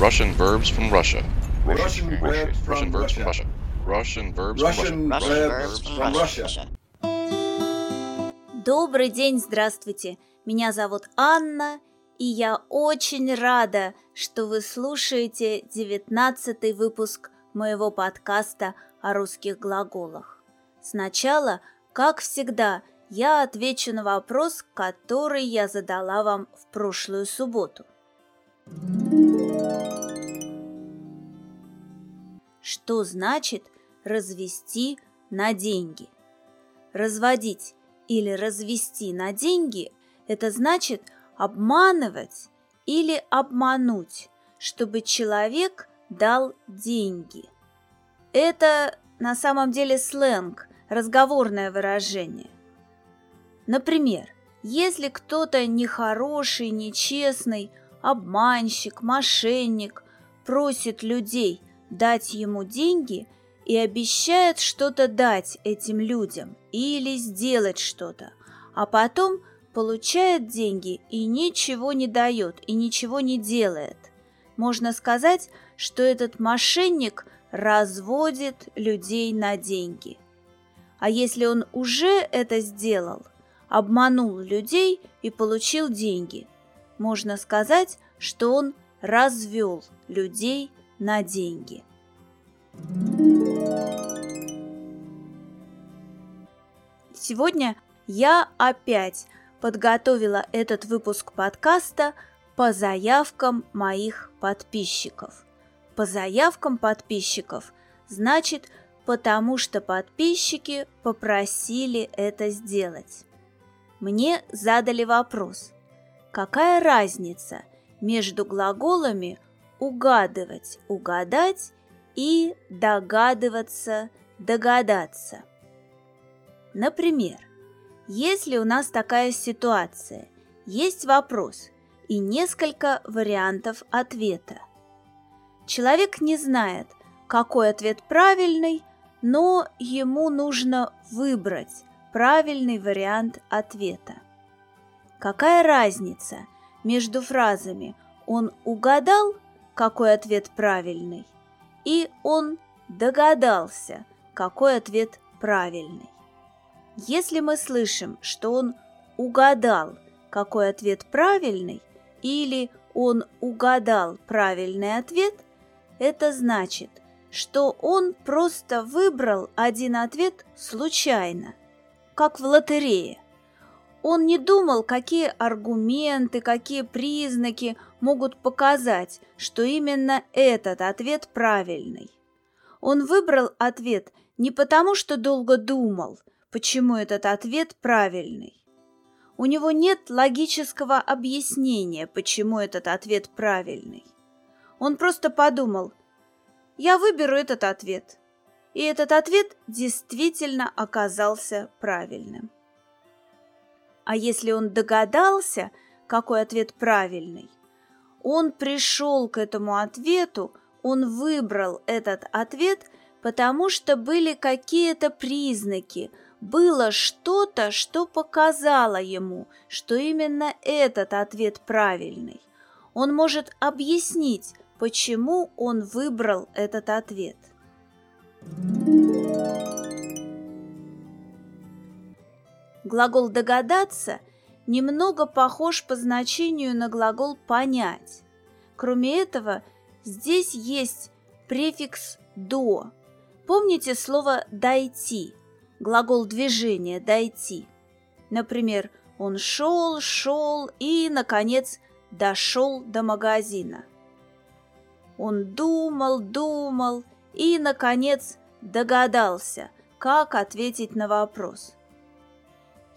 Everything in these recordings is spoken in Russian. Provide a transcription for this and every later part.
Russian verbs from Russia. Russian verbs from Russian verbs from Russia. Russia. Russian verbs from Russia. verbs from Russia. Добрый день, здравствуйте. Меня зовут Анна, и я очень рада, что вы слушаете девятнадцатый выпуск моего подкаста о русских глаголах. Сначала, как всегда, я отвечу на вопрос, который я задала вам в прошлую субботу. Что значит развести на деньги? Разводить или развести на деньги – это значит обманывать или обмануть, чтобы человек дал деньги. Это на самом деле сленг, разговорное выражение. Например, если кто-то нехороший, нечестный, обманщик, мошенник просит людей дать ему деньги и обещает что-то дать этим людям или сделать что-то, а потом получает деньги и ничего не дает и ничего не делает. Можно сказать, что этот мошенник разводит людей на деньги. А если он уже это сделал, обманул людей и получил деньги, можно сказать, что он развел людей на деньги. Сегодня я опять подготовила этот выпуск подкаста по заявкам моих подписчиков. По заявкам подписчиков значит потому что подписчики попросили это сделать. Мне задали вопрос, какая разница между глаголами угадывать, угадать и догадываться, догадаться. Например, если у нас такая ситуация, есть вопрос и несколько вариантов ответа. Человек не знает, какой ответ правильный, но ему нужно выбрать правильный вариант ответа. Какая разница между фразами «он угадал», какой ответ правильный, и «он догадался», какой ответ правильный? Если мы слышим, что он угадал, какой ответ правильный, или он угадал правильный ответ, это значит – что он просто выбрал один ответ случайно, как в лотерее. Он не думал, какие аргументы, какие признаки могут показать, что именно этот ответ правильный. Он выбрал ответ не потому, что долго думал, почему этот ответ правильный. У него нет логического объяснения, почему этот ответ правильный. Он просто подумал, я выберу этот ответ. И этот ответ действительно оказался правильным. А если он догадался, какой ответ правильный, он пришел к этому ответу, он выбрал этот ответ, потому что были какие-то признаки, было что-то, что показало ему, что именно этот ответ правильный. Он может объяснить, почему он выбрал этот ответ. Глагол «догадаться» немного похож по значению на глагол «понять». Кроме этого, здесь есть префикс «до». Помните слово «дойти», глагол движения «дойти». Например, он шел, шел и, наконец, дошел до магазина. Он думал, думал и, наконец, догадался, как ответить на вопрос.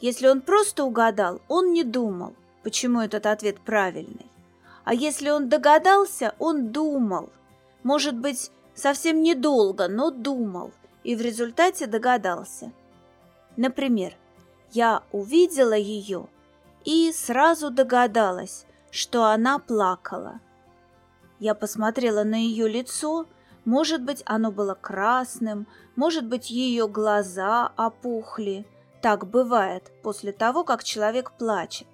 Если он просто угадал, он не думал, почему этот ответ правильный. А если он догадался, он думал. Может быть, совсем недолго, но думал, и в результате догадался. Например, я увидела ее и сразу догадалась, что она плакала. Я посмотрела на ее лицо. Может быть, оно было красным, может быть, ее глаза опухли. Так бывает после того, как человек плачет.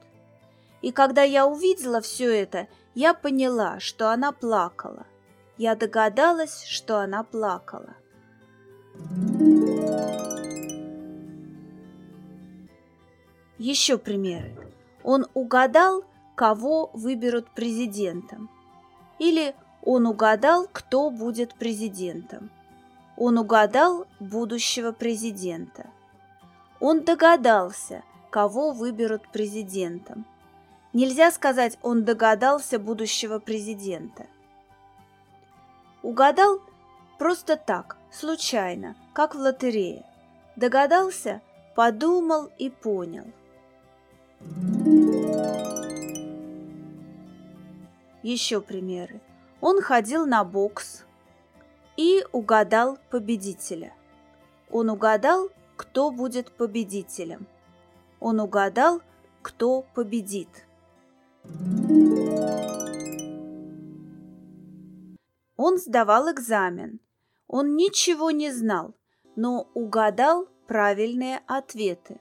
И когда я увидела все это, Я поняла, что она плакала. Я догадалась, что она плакала. Еще примеры. Он угадал, кого выберут президентом. Или он угадал, кто будет президентом. Он угадал будущего президента. Он догадался, кого выберут президентом. Нельзя сказать, он догадался будущего президента. Угадал просто так, случайно, как в лотерее. Догадался, подумал и понял. Еще примеры. Он ходил на бокс и угадал победителя. Он угадал, кто будет победителем. Он угадал, кто победит. Он сдавал экзамен. Он ничего не знал, но угадал правильные ответы.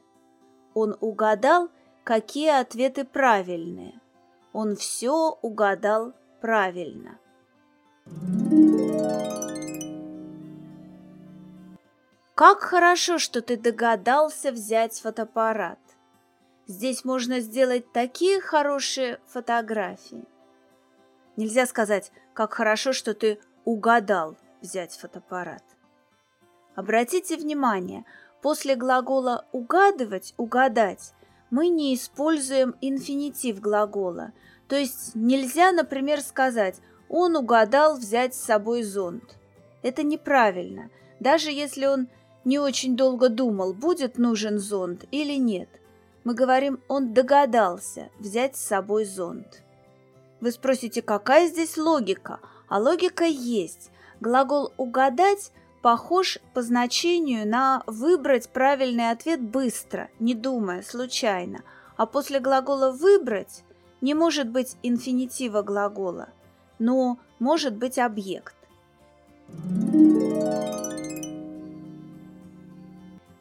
Он угадал, какие ответы правильные. Он все угадал правильно. Как хорошо, что ты догадался взять фотоаппарат. Здесь можно сделать такие хорошие фотографии. Нельзя сказать, как хорошо, что ты угадал взять фотоаппарат. Обратите внимание, после глагола «угадывать», «угадать» мы не используем инфинитив глагола. То есть нельзя, например, сказать «он угадал взять с собой зонт». Это неправильно, даже если он не очень долго думал, будет нужен зонт или нет. Мы говорим «он догадался взять с собой зонт». Вы спросите, какая здесь логика? А логика есть. Глагол «угадать» похож по значению на «выбрать правильный ответ быстро, не думая, случайно», а после глагола «выбрать» не может быть инфинитива глагола, но может быть объект.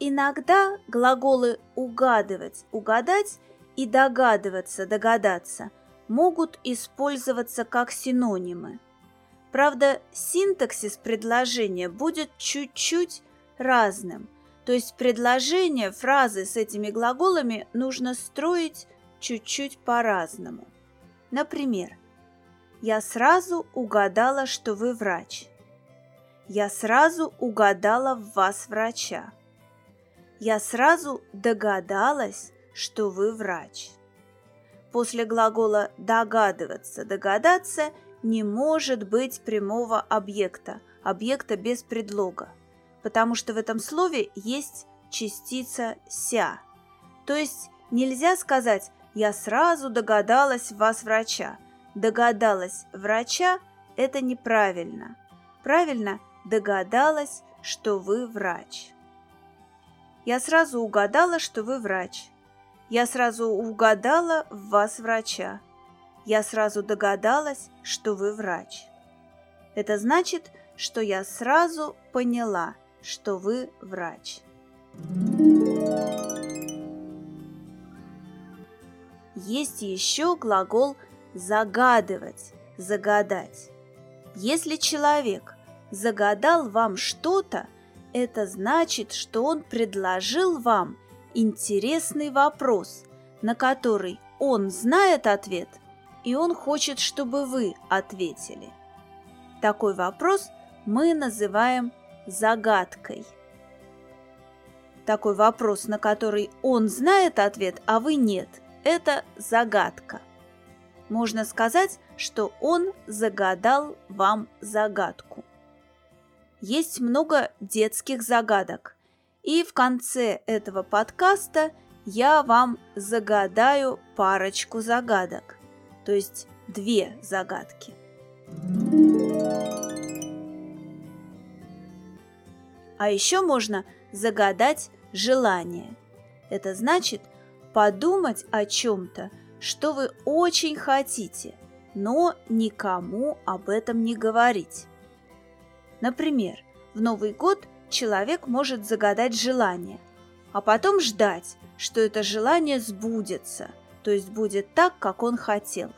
Иногда глаголы «угадывать», «угадать» и «догадываться», «догадаться» могут использоваться как синонимы – Правда, синтаксис предложения будет чуть-чуть разным. То есть предложение, фразы с этими глаголами нужно строить чуть-чуть по-разному. Например, «Я сразу угадала, что вы врач». «Я сразу угадала в вас врача». «Я сразу догадалась, что вы врач». После глагола «догадываться», «догадаться» – не может быть прямого объекта, объекта без предлога, потому что в этом слове есть частица «ся». То есть нельзя сказать «я сразу догадалась вас врача». Догадалась врача – это неправильно. Правильно догадалась, что вы врач. Я сразу угадала, что вы врач. Я сразу угадала в вас врача я сразу догадалась, что вы врач. Это значит, что я сразу поняла, что вы врач. Есть еще глагол «загадывать», «загадать». Если человек загадал вам что-то, это значит, что он предложил вам интересный вопрос, на который он знает ответ – и он хочет, чтобы вы ответили. Такой вопрос мы называем загадкой. Такой вопрос, на который он знает ответ, а вы нет, это загадка. Можно сказать, что он загадал вам загадку. Есть много детских загадок, и в конце этого подкаста я вам загадаю парочку загадок то есть две загадки. А еще можно загадать желание. Это значит подумать о чем-то, что вы очень хотите, но никому об этом не говорить. Например, в Новый год человек может загадать желание, а потом ждать, что это желание сбудется, то есть будет так, как он хотел.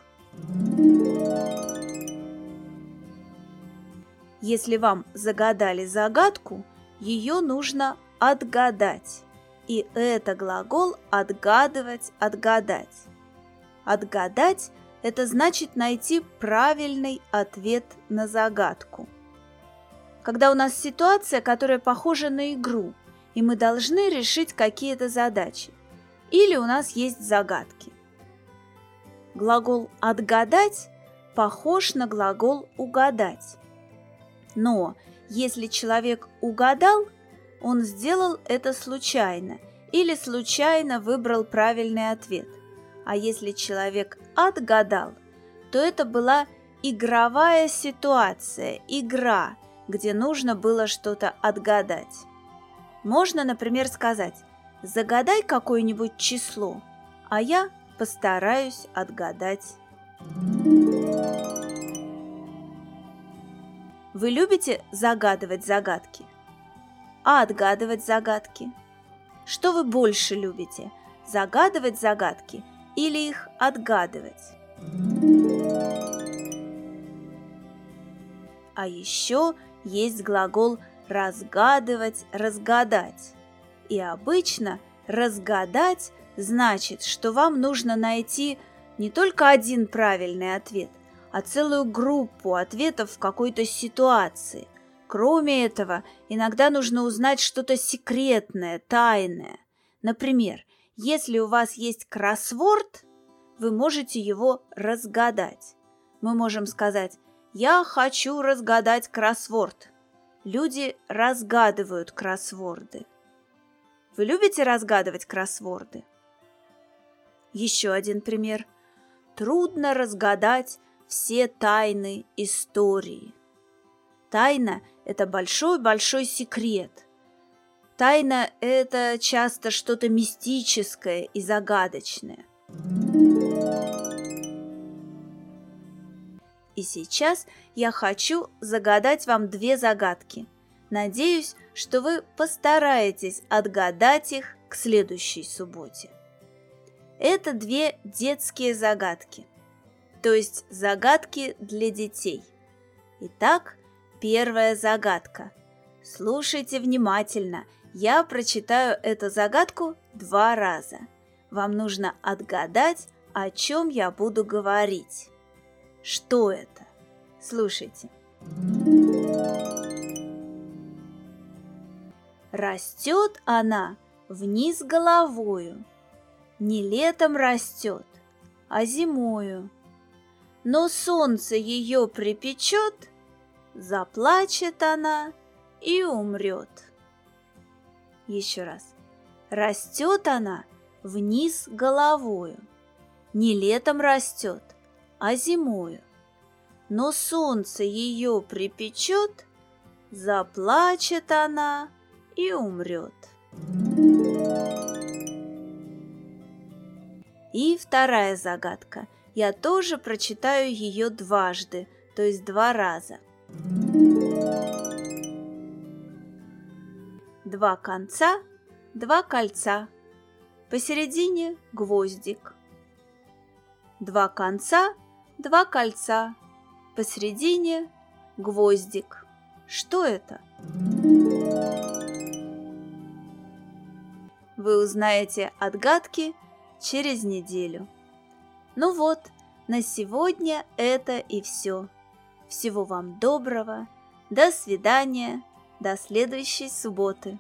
Если вам загадали загадку, ее нужно отгадать. И это глагол «отгадывать», «отгадать». «Отгадать» – это значит найти правильный ответ на загадку – когда у нас ситуация, которая похожа на игру, и мы должны решить какие-то задачи. Или у нас есть загадки. Глагол «отгадать» похож на глагол «угадать». Но если человек угадал, он сделал это случайно или случайно выбрал правильный ответ. А если человек отгадал, то это была игровая ситуация, игра, где нужно было что-то отгадать. Можно, например, сказать «Загадай какое-нибудь число, а я постараюсь отгадать». Вы любите загадывать загадки? А отгадывать загадки? Что вы больше любите? Загадывать загадки или их отгадывать? А еще есть глагол разгадывать, разгадать. И обычно разгадать значит, что вам нужно найти не только один правильный ответ, а целую группу ответов в какой-то ситуации. Кроме этого, иногда нужно узнать что-то секретное, тайное. Например, если у вас есть кроссворд, вы можете его разгадать. Мы можем сказать «Я хочу разгадать кроссворд». Люди разгадывают кроссворды. Вы любите разгадывать кроссворды? Еще один пример. Трудно разгадать все тайны истории. Тайна – это большой-большой секрет. Тайна – это часто что-то мистическое и загадочное. И сейчас я хочу загадать вам две загадки. Надеюсь, что вы постараетесь отгадать их к следующей субботе. Это две детские загадки, то есть загадки для детей. Итак, первая загадка. Слушайте внимательно, я прочитаю эту загадку два раза. Вам нужно отгадать, о чем я буду говорить. Что это? Слушайте. Растет она вниз головою, Не летом растет, а зимою. Но солнце ее припечет, Заплачет она и умрет. Еще раз. Растет она вниз головою, Не летом растет, а зимою. Но солнце ее припечет, заплачет она и умрет. И вторая загадка. Я тоже прочитаю ее дважды, то есть два раза. Два конца, два кольца. Посередине гвоздик. Два конца, два кольца, посередине гвоздик. Что это? Вы узнаете отгадки через неделю. Ну вот, на сегодня это и все. Всего вам доброго, до свидания, до следующей субботы.